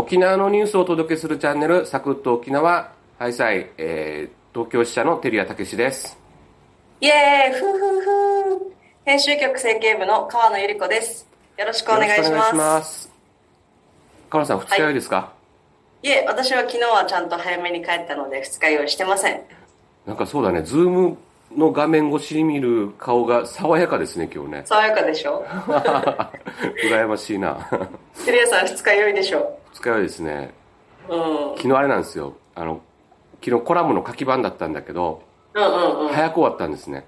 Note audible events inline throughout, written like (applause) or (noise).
沖縄のニュースをお届けするチャンネル、サクッと沖縄、ハイサイ、えー、東京支社の照屋剛志です。イエーイふんふんふん編集局政経部の川野ゆり子です。よろしくお願いしよろくお願いします。ます。川野さん、二日酔いですか、いえ、私は昨日はちゃんと早めに帰ったので二日酔いしてません。なんかそうだね、 Zoom の画面越しに見る顔が爽やかですね、今日ね。爽やかでしょ？(laughs) 羨ましいな。テレアさん二日酔いでしょ？二日酔いですね。うん。昨日あれなんですよ。あの、昨日コラムの書き版だったんだけど、うんうんうん。早く終わったんですね。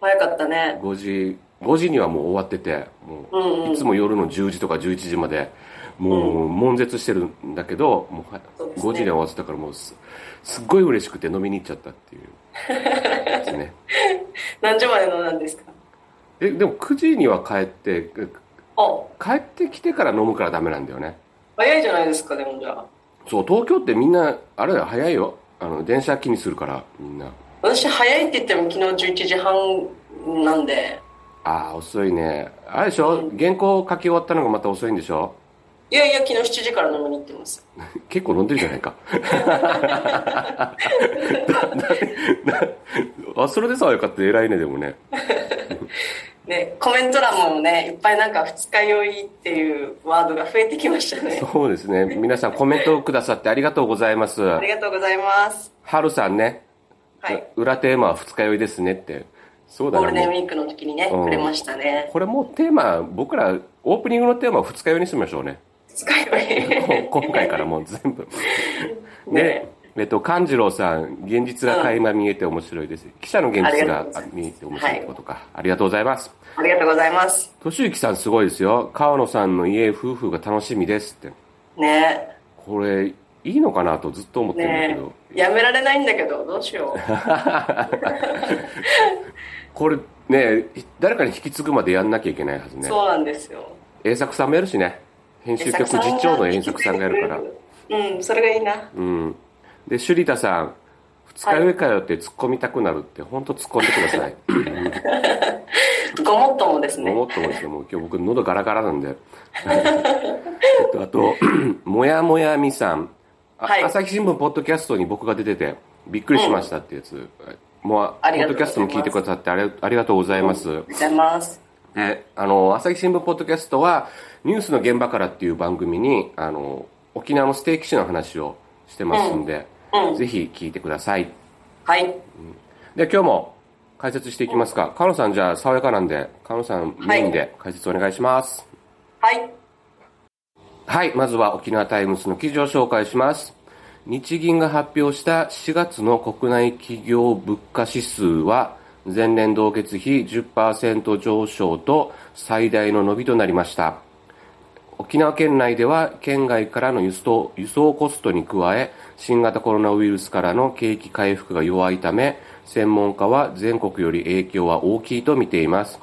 早かったね。5時、5時にはもう終わってて、もう、うんうんいつも夜の10時とか11時まで、もう、悶絶してるんだけど、もうは、そうですね5時に終わってたからもうす、すっごい嬉しくて飲みに行っちゃったっていう。ですね。(laughs) 何時まで飲んだんですか？え、でも9時には帰って、あ、帰ってきてから飲むからダメなんだよね。早いじゃないですか、でもじゃあ。そう、東京ってみんな、あれだよ、早いよ。あの、電車気にするから、みんな。私早いって言っても昨日11時半なんで。ああ、遅いね。あれでしょ、原稿書き終わったのがまた遅いんでしょ？いやいや、昨日7時から飲みに行ってます。(laughs) 結構飲んでるじゃないか。(laughs) (laughs) あ、それでさよかって偉いね、でもね。ね、コメント欄もね、いっぱいなんか二日酔いっていうワードが増えてきましたね。そうですね。皆さんコメントをくださってありがとうございます。ありがとうございます。はるさんね、はい。裏テーマは二日酔いですねって。そうだな、ゴールデンウィークの時にね、うんくれましたね。これもうテーマ、僕ら、オープニングのテーマは二日酔いにしましょうね。二日酔い。(laughs) 今回からもう全部。(laughs) ねで、えっと、勘次郎さん、現実が垣間見えて面白いです。記者の現実が見えて面白いってことか。ありがとうございます。ありがとうございます。としゆきさんすごいですよ。川野さんの家夫婦が楽しみですって。ねこれ、いいのかなとずっと思ってるんだけねど。やめられないんだけど、どうしよう。(laughs) これね、誰かに引き継ぐまでやんなきゃいけないはずね。そうなんですよ。栄作さんもやるしね。編集局次長の栄作さんがやるから。うん、それがいいな。うん。で、シュリタさん、二日酔いかよって突っ込みたくなるって、本当突っ込んでください。ごもっともですね。もっともですよ、もう今日僕喉ガラガラなんで。(laughs) えっと、あと、(clears throat) もやもやみさん。あはい朝日新聞ポッドキャストに僕が出てて、びっくりしましたってやつ。もう、ポありがとうございますッドキャストも聞いてくださってありありがとうございます。ありがとうございます。で、あの、朝日新聞ポッドキャストは、ニュースの現場からっていう番組に、あの、沖縄のステーキ史の話をしてますんで、ぜひ聞いてください。はい。で、今日も解説していきますか。川野さんじゃあ、爽やかなんで、川野さんメインで解説お願いします。はい。はい、まずは沖縄タイムズの記事を紹介します。日銀が発表した4月の国内企業物価指数は、前年同月比10%上昇と最大の伸びとなりました。沖縄県内では県外からの輸送輸送コストに加え新型コロナウイルスからの景気回復が弱いため専門家は全国より影響は大きいと見ています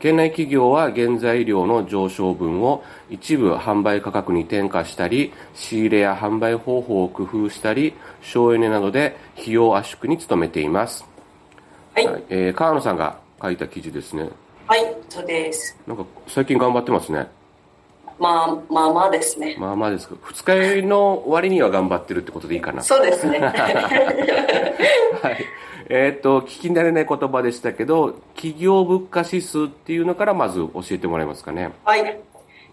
県内企業は原材料の上昇分を一部販売価格に転嫁したり仕入れや販売方法を工夫したり省エネなどで費用圧縮に努めています、はい。はいえー川野さんが書いた記事ですねはい。そうです。なんか最近頑張ってますねまあ、まあまあですね。まあまあですか。二日酔いの割には頑張ってるってことでいいかな。そうですね。(laughs) はい。えっ、と、聞き慣れない言葉でしたけど、企業物価指数っていうのからまず教えてもらえますかね。はい。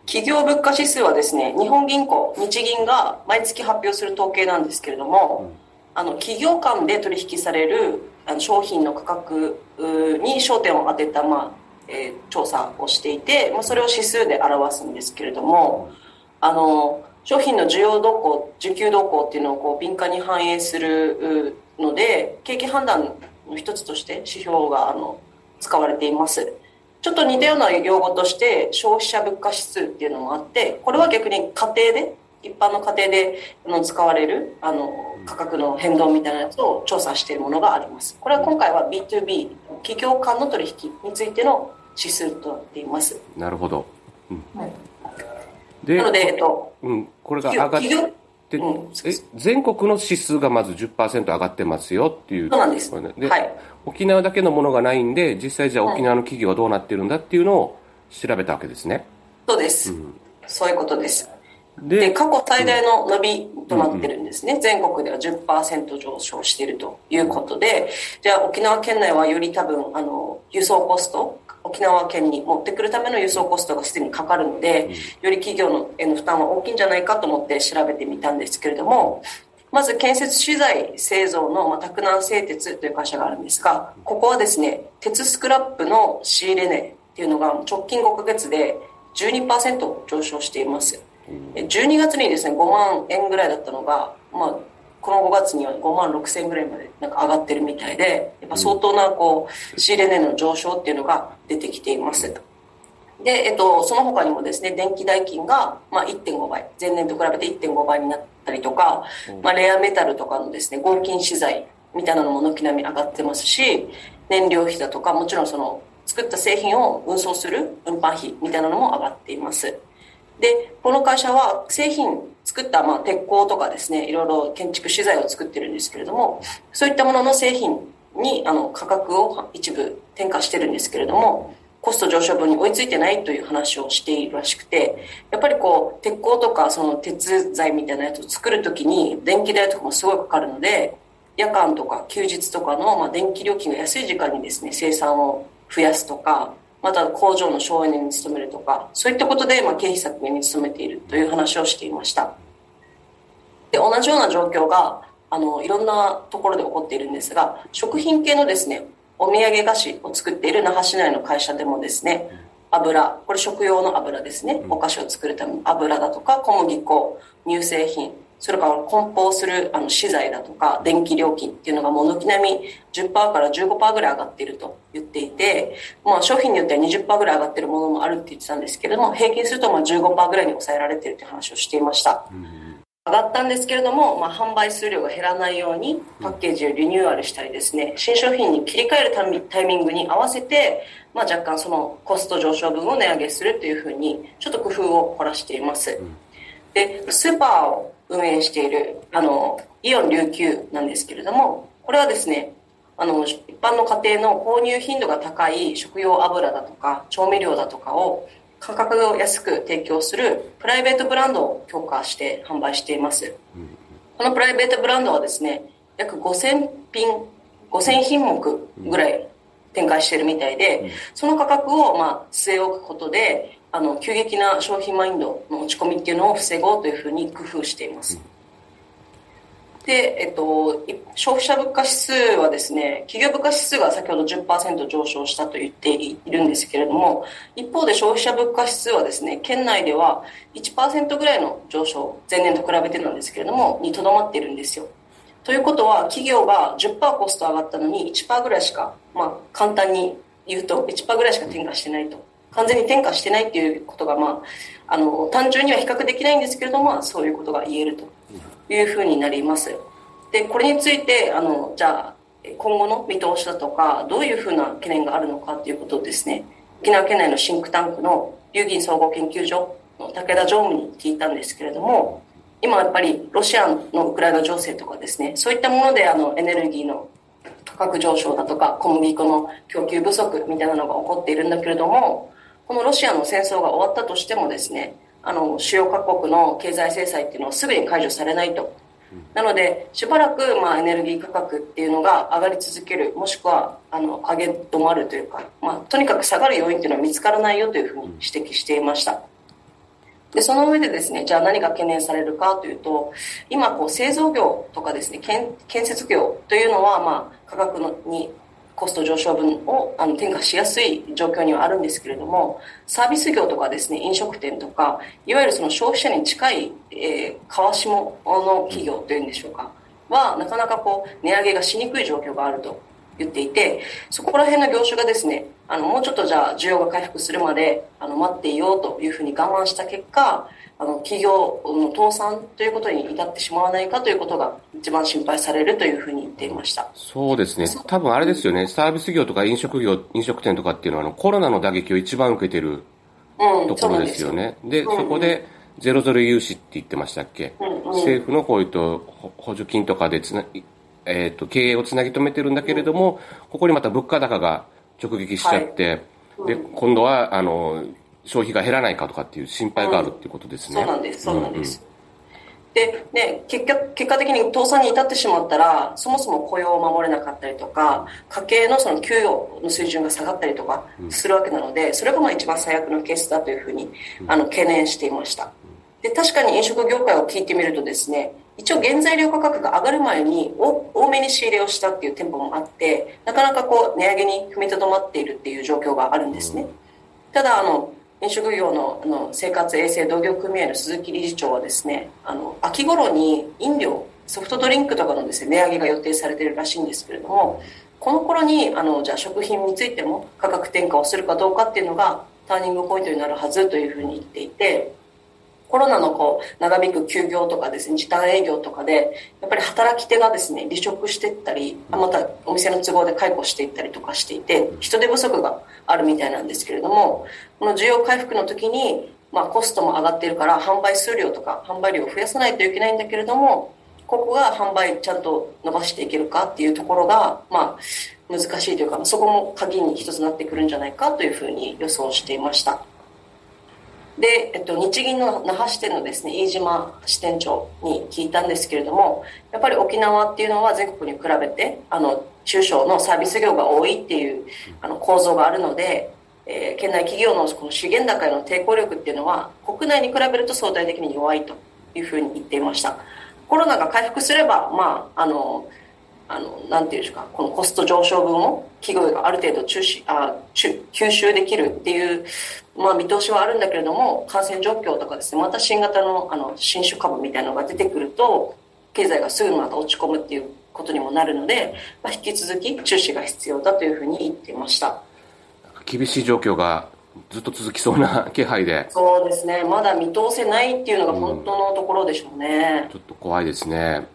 企業物価指数はですね、日本銀行、日銀が毎月発表する統計なんですけれども、あの企業間で取引されるあの商品の価格うに焦点を当てた、まあえー調査をしていて、まあ、それを指数で表すんですけれども、あの商品の需要動向、需給動向っていうのをこう敏感に反映するので、景気判断の一つとして指標があの使われています。ちょっと似たような用語として消費者物価指数っていうのもあってこれは逆に家庭で一般の家庭であの使われるあの価格の変動みたいなやつを調査しているものがあります。これは今回は B2B 企業間の取引についての指数となっています。なるほど。うん。はい。でなので、えっと、うん、これが上がっ企業て、うんえ全国の指数がまず10%上がってますよっていう。そうなんです。で、はい。沖縄だけのものがないんで、実際じゃあ沖縄の企業はどうなってるんだっていうのを調べたわけですね。そうです、そういうことですで、過去最大の伸びとなってるんですね。うんうん、全国では10%上昇しているということで、じゃあ沖縄県内はより多分、あの、輸送コスト、沖縄県に持ってくるための輸送コストがすでにかかるので、より企業のへの負担は大きいんじゃないかと思って調べてみたんですけれども、まず建設資材製造の、まあ、拓南製鉄という会社があるんですが、ここはですね、鉄スクラップの仕入れ値っていうのが直近5ヶ月で12%上昇しています。12月にですね、5万円ぐらいだったのが、まあ、この5月には5万6千円ぐらいまでなんか上がってるみたいで、やっぱ相当なこう、仕入れ値の上昇っていうのが出てきています。で、えっと、その他にもですね、電気代金が、まあ、1.5倍、前年と比べて1.5倍になったりとか、まあ、レアメタルとかのですね、合金資材みたいなのも軒並み上がってますし、燃料費だとか、もちろんその、作った製品を運送する運搬費みたいなのも上がっています。で、この会社は製品作ったまあ鉄鋼とかですね、いろいろ建築資材を作ってるんですけれども、そういったものの製品にあの価格を一部転嫁してるんですけれども、コスト上昇分に追いついてないという話をしているらしくて、やっぱりこう、鉄鋼とかその鉄材みたいなやつを作るときに電気代とかもすごいかかるので、夜間とか休日とかのま電気料金が安い時間にですね、生産を増やすとか、また工場の省エネに努めるとか、そういったことでまあ経費削減に努めているという話をしていました。で、同じような状況が、あの、いろんなところで起こっているんですが、食品系のですね、お土産菓子を作っている那覇市内の会社でもですね、油、これ食用の油ですね、お菓子を作るための油だとか小麦粉、乳製品、それから梱包するあの資材だとか電気料金っていうのがもう軒並み10%から15%ぐらい上がっていると言っていて、まあ、商品によっては20%ぐらい上がっているものもあるって言ってたんですけれども平均するとまあ15%ぐらいに抑えられているという話をしていました。うん上がったんですけれども、まあ、販売数量が減らないようにパッケージをリニューアルしたりですね新商品に切り替えるタイミングに合わせて、まあ、若干そのコスト上昇分を値上げするというふうにちょっと工夫を凝らしています。でスーパーを運営しているあのイオン琉球なんですけれどもこれはですねあの一般の家庭の購入頻度が高い食用油だとか調味料だとかを価格を安く提供するプライベートブランドを強化して販売しています。このプライベートブランドはですね、約5000品、5000品目ぐらい展開しているみたいで、その価格をまあ据え置くことで、あの、急激な商品マインドの落ち込みっていうのを防ごうというふうに工夫しています。で、えっと、消費者物価指数はですね、企業物価指数が先ほど10%上昇したと言っているんですけれども、一方で消費者物価指数はですね、県内では1%ぐらいの上昇、前年と比べてなんですけれども、にとどまっているんですよ。ということは、企業が10%コスト上がったのに1%ぐらいしか、まあ、簡単に言うと1%ぐらいしか転嫁してないと。完全に転嫁してないっていうことが、まあ、あの、単純には比較できないんですけれども、そういうことが言えるというふうになります。で、これについて、あの、じゃあ、今後の見通しだとか、どういうふうな懸念があるのかということをですね、沖縄県内のシンクタンクの流銀総合研究所の武田常務に聞いたんですけれども、今やっぱりロシアのウクライナ情勢とかですね、そういったものであのエネルギーの価格上昇だとか小麦粉の供給不足みたいなのが起こっているんだけれども、このロシアの戦争が終わったとしてもですね、あの、主要各国の経済制裁っていうのはすぐに解除されないと。なので、しばらく、まあ、エネルギー価格っていうのが上がり続ける、もしくは、あの、上げ止まるというか、まあ、とにかく下がる要因っていうのは見つからないよというふうに指摘していました。で、その上でですね、じゃあ何が懸念されるかというと、今、こう、製造業とかですね、建建設業というのは、まあ、価格のにコスト上昇分をあの転嫁しやすい状況にはあるんですけれども、サービス業とかですね、飲食店とか、いわゆるその消費者に近い、えー、川下の企業というんでしょうか、は、なかなかこう、値上げがしにくい状況があると言っていて、そこら辺の業種がですね、あの、もうちょっとじゃあ需要が回復するまで、あの、待っていようというふうに我慢した結果、あの、企業の倒産ということに至ってしまわないかということが一番心配されるというふうに言っていました。そうですね。多分あれですよね。サービス業とか飲食業、飲食店とかっていうのは、あの、コロナの打撃を一番受けてるところですよね。うん、でそこで、ゼロゼロ融資って言ってましたっけ、うんうん、政府のこういうと補助金とかでつな、えっ、ー、と、経営をつなぎ止めてるんだけれども、ここにまた物価高が直撃しちゃって、はい、で、今度は、あの、消費が減らないかとかっていう心配があるっていうことですね。そうなんです、そうなんです。で、ね、結果、結果的に倒産に至ってしまったら、そもそも雇用を守れなかったりとか、家計のその給与の水準が下がったりとかするわけなので、それがまあ一番最悪のケースだというふうに、あの、懸念していました。で、確かに飲食業界を聞いてみるとですね、一応原材料価格が上がる前に多めに仕入れをしたっていう店舗もあって、なかなかこう値上げに踏みとどまっているっていう状況があるんですね。ただ、あの、飲食業のあの生活衛生同業組合の鈴木理事長はですね、あの、秋頃に飲料、ソフトドリンクとかのですね、値上げが予定されているらしいんですけれども、この頃に、あの、じゃあ食品についても価格転嫁をするかどうかっていうのがターニングポイントになるはずというふうに言っていて、コロナのこう長引く休業とかですね、時短営業とかで、やっぱり働き手がですね、離職していったり、またお店の都合で解雇していったりとかしていて、人手不足があるみたいなんですけれども、この需要回復の時に、まあコストも上がっているから、販売数量とか販売量を増やさないといけないんだけれども、ここが販売ちゃんと伸ばしていけるかっていうところが、まあ難しいというか、そこも鍵に一つなってくるんじゃないかというふうに予想していました。で、えっと、日銀の那覇支店のですね、飯島支店長に聞いたんですけれども、やっぱり沖縄っていうのは全国に比べて、あの、中小のサービス業が多いっていうあの構造があるので、えー県内企業のこの資源高への抵抗力っていうのは、国内に比べると相対的に弱いというふうに言っていました。コロナが回復すれば、まあ、あの、あの、なんていうんですか、このコスト上昇分を企業がある程度中止、あ、中吸収できるっていう、まあ見通しはあるんだけれども、感染状況とかですね、また新型のあの新種株みたいなのが出てくると、経済がすぐまた落ち込むっていうことにもなるので、まあ、引き続き注視が必要だというふうに言っていました。厳しい状況がずっと続きそうな気配で、そうですね、まだ見通せないっていうのが本当のところでしょうね。ちょっと怖いですね。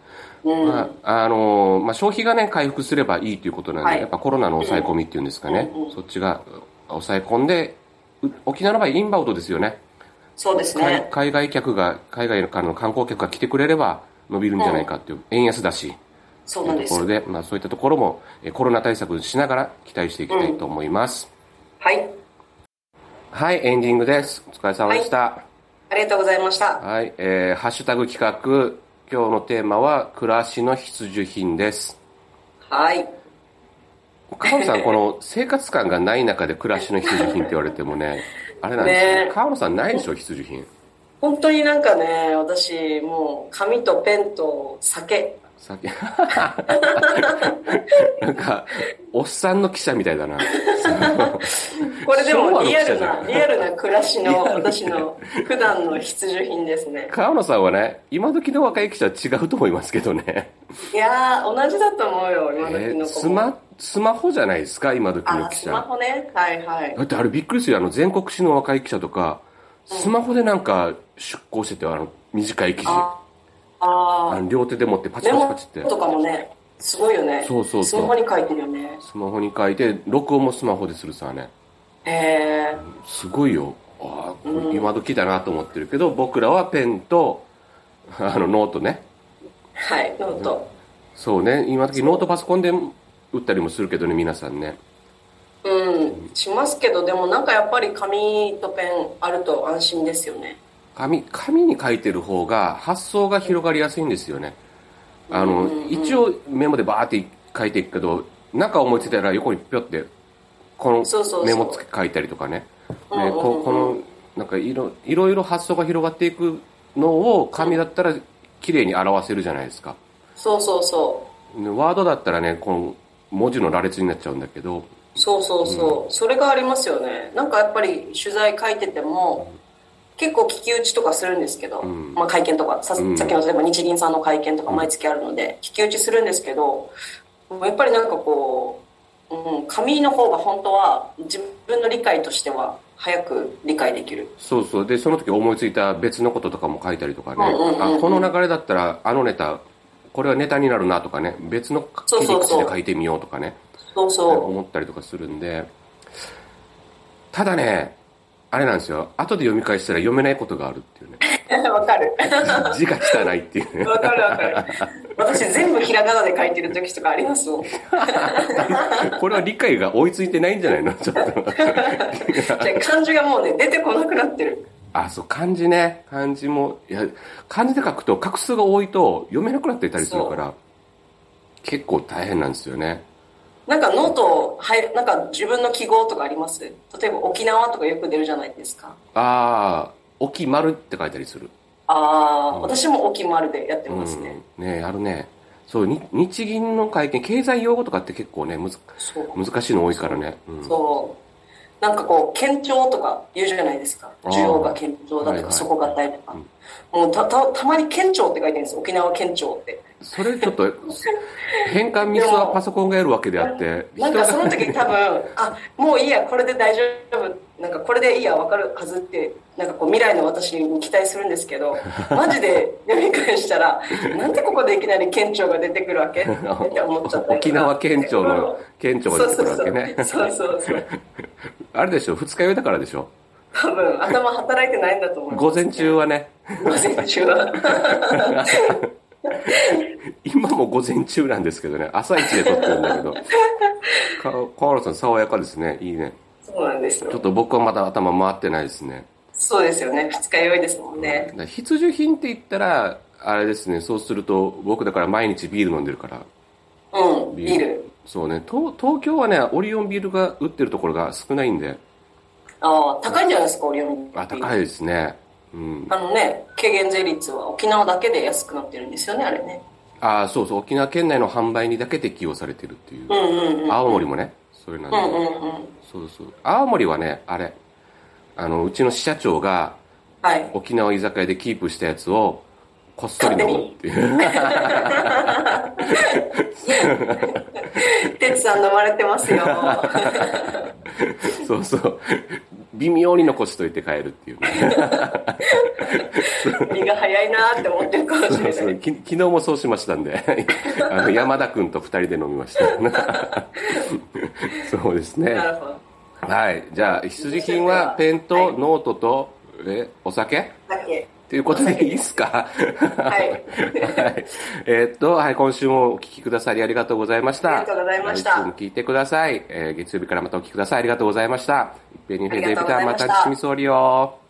うん。まあ、あのまあ、消費がね、回復すればいいということなんで、はいやっぱコロナの抑え込みっていうんですかね、うんうんそっちが抑え込んで、う沖縄の場合インバウンドですよね。そうです海ね。海外客が、海外からの観光客が来てくれれば伸びるんじゃないかっていう、円安だし、そうなんですところ。で、まあそういったところもえコロナ対策しながら期待していきたいと思います。はい。はい、エンディングです。お疲れ様でした。ありがとうございました。はい、えー、ハッシュタグ企画、今日のテーマは、暮らしの必需品です。はい。川野さん、この生活感がない中で暮らしの必需品って言われてもね、(laughs) あれなんですよ、ねね。川野さんないでしょ、必需品。本当になんかね、私、もう、紙とペンと酒。酒 (laughs) なんか、おっさんの記者みたいだな。(laughs) これでもリアルな、リアルな暮らしの、私の普段の必需品ですね。川野さんはね、今時の若い記者は違うと思いますけどね。いやー、同じだと思うよ、今えー時の子も。スマ、スマホじゃないですか、今時のあ、記スマ者。ホね。はいはいだ。ってあれびっくりするよ。あの、全国紙の若い記者とか、スマホでなんか出稿してて、あの、短い記事。あ両手で持ってパチパチパチって。とかもね、すごいよね。そうそうそうスマホに書いてるよね。スマホに書いて、録音もスマホでするさね。へえすごいよ。ああ、これ今時だなと思ってるけど、僕らはペンと、(laughs) あの、ノートね。はい、ノート。そうね、今時ノートパソコンで打ったりもするけどね、皆さんね。うん、しますけど、でもなんかやっぱり紙とペンあると安心ですよね。紙、紙に書いてる方が発想が広がりやすいんですよね。あの、一応メモでバーって書いていくけど、なんか思いついたら横にぴょって、このそうそうそうメモつけ書いたりとかね。ここの、なんかいろいろいろ発想が広がっていくのを紙だったら綺麗に表せるじゃないですか。そうそうそねワードだったらね、この文字の羅列になっちゃうんだけど、う。そうそうそう。それがありますよね。なんかやっぱり取材書いてても、結構聞き打ちとかするんですけど、んまあ会見とか、さうんさっきの例えば日銀さんの会見とか毎月あるので、聞き打ちするんですけど、やっぱりなんかこう、うん、紙の方が本当は自分の理解としては早く理解できる。そうそう。で、その時思いついた別のこととかも書いたりとかね。あ、この流れだったら、あのネタ、これはネタになるなとかね、別の切り口で書いてみようとかね、そうそう。思ったりとかするんで、ただね、あれなんですよ。後で読み返したら読めないことがあるっていうね。(laughs) わかる。(laughs) 字が汚いっていうね。わかるわかる。私全部ひらがなで書いてる時とかありますもん。(laughs) これは理解が追いついてないんじゃないの？ちょっと。じゃあ漢字がもうね、出てこなくなってる。あ、そう、漢字ね。漢字も、いや、漢字で書くと画数が多いと読めなくなっていたりするから、結構大変なんですよね。なんかノート、はい、なんか自分の記号とかあります？例えば沖縄とかよく出るじゃないですか。ああ、沖丸って書いたりする。ああ、私も沖丸でやってますね。うん、ねあるね。そう、に日銀の会見、経済用語とかって結構ね、むずそう。難しいの多いからね。うん、そう。なんかこう、堅調とか言うじゃないですか。需要が堅調だとか、底堅いとか。もうた、た、たまに堅調って書いてるんですよ。沖縄堅調って。それちょっと、変換ミスはパソコンがやるわけであって、(laughs) なんかその時多分、あ、もういいや、これで大丈夫。なんかこれでいいや、わかるはずって、なんかこう未来の私に期待するんですけど、(laughs) マジで読み返したら、なんでここでいきなり県庁が出てくるわけって思っちゃった沖縄県庁の県庁が出てくるわけね。そうそうそうそう。(laughs) あれでしょ、二日酔いだからでしょ。多分頭働いてないんだと思う。午前中はね、午前中は。今も午前中なんですけどね、朝一で撮ってるんだけど、か河原さん爽やかですね。いいね。そうなんですよ。ちょっと僕はまだ頭回ってないですね。そうですよね。二日酔いですもんね。必需品って言ったら、あれですね、そうすると、僕だから毎日ビール飲んでるから。うん、ビール。そうね、東東京はね、オリオンビールが売ってるところが少ないんで、ああ、高いんじゃないですか、オリオンビール。あ、高いですね。うん。あのね、軽減税率は沖縄だけで安くなってるんですよね、あれね。あそうそう、沖縄県内の販売にだけ適用されてるっていう。うんうんうん。青森もね、それなんで。うんうんうん。そうそう。青森はね、あれ、あの、うちの支社長がはい。沖縄居酒屋でキープしたやつを、こっそり飲むっていう。てつ (laughs) さん飲まれてますよ。そうそう。微妙に残しといて帰るっていうね。(laughs) 身が早いなーって思ってるかもしそうれない。そうき昨日もそうしましたんで、(laughs) あの山田君と二人で飲みました。(laughs) そうですね。なるほど。はい。じゃあ、必需品はペンとノートと、え、お酒？だけ。ということでいいですか？はいはい。えーっと、はい、今週もお聞きくださりありがとうございました。ありがとうございました来週も聞いてください。えー月曜日からまたお聞きください。ありがとうございました。いっぺんにフェデビタ、ありがとうございましたチミソーリオ。